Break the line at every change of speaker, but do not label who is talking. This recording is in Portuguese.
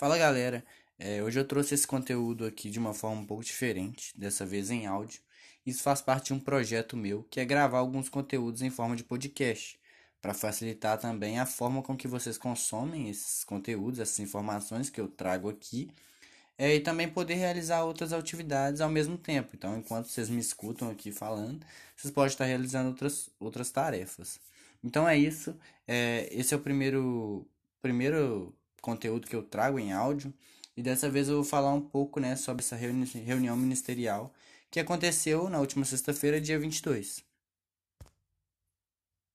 Fala galera, é, hoje eu trouxe esse conteúdo aqui de uma forma um pouco diferente, dessa vez em áudio. Isso faz parte de um projeto meu que é gravar alguns conteúdos em forma de podcast, para facilitar também a forma com que vocês consomem esses conteúdos, essas informações que eu trago aqui, é, e também poder realizar outras atividades ao mesmo tempo. Então, enquanto vocês me escutam aqui falando, vocês podem estar realizando outras, outras tarefas. Então é isso. É, esse é o primeiro, primeiro conteúdo que eu trago em áudio. E dessa vez eu vou falar um pouco né, sobre essa reuni reunião ministerial que aconteceu na última sexta-feira, dia 22.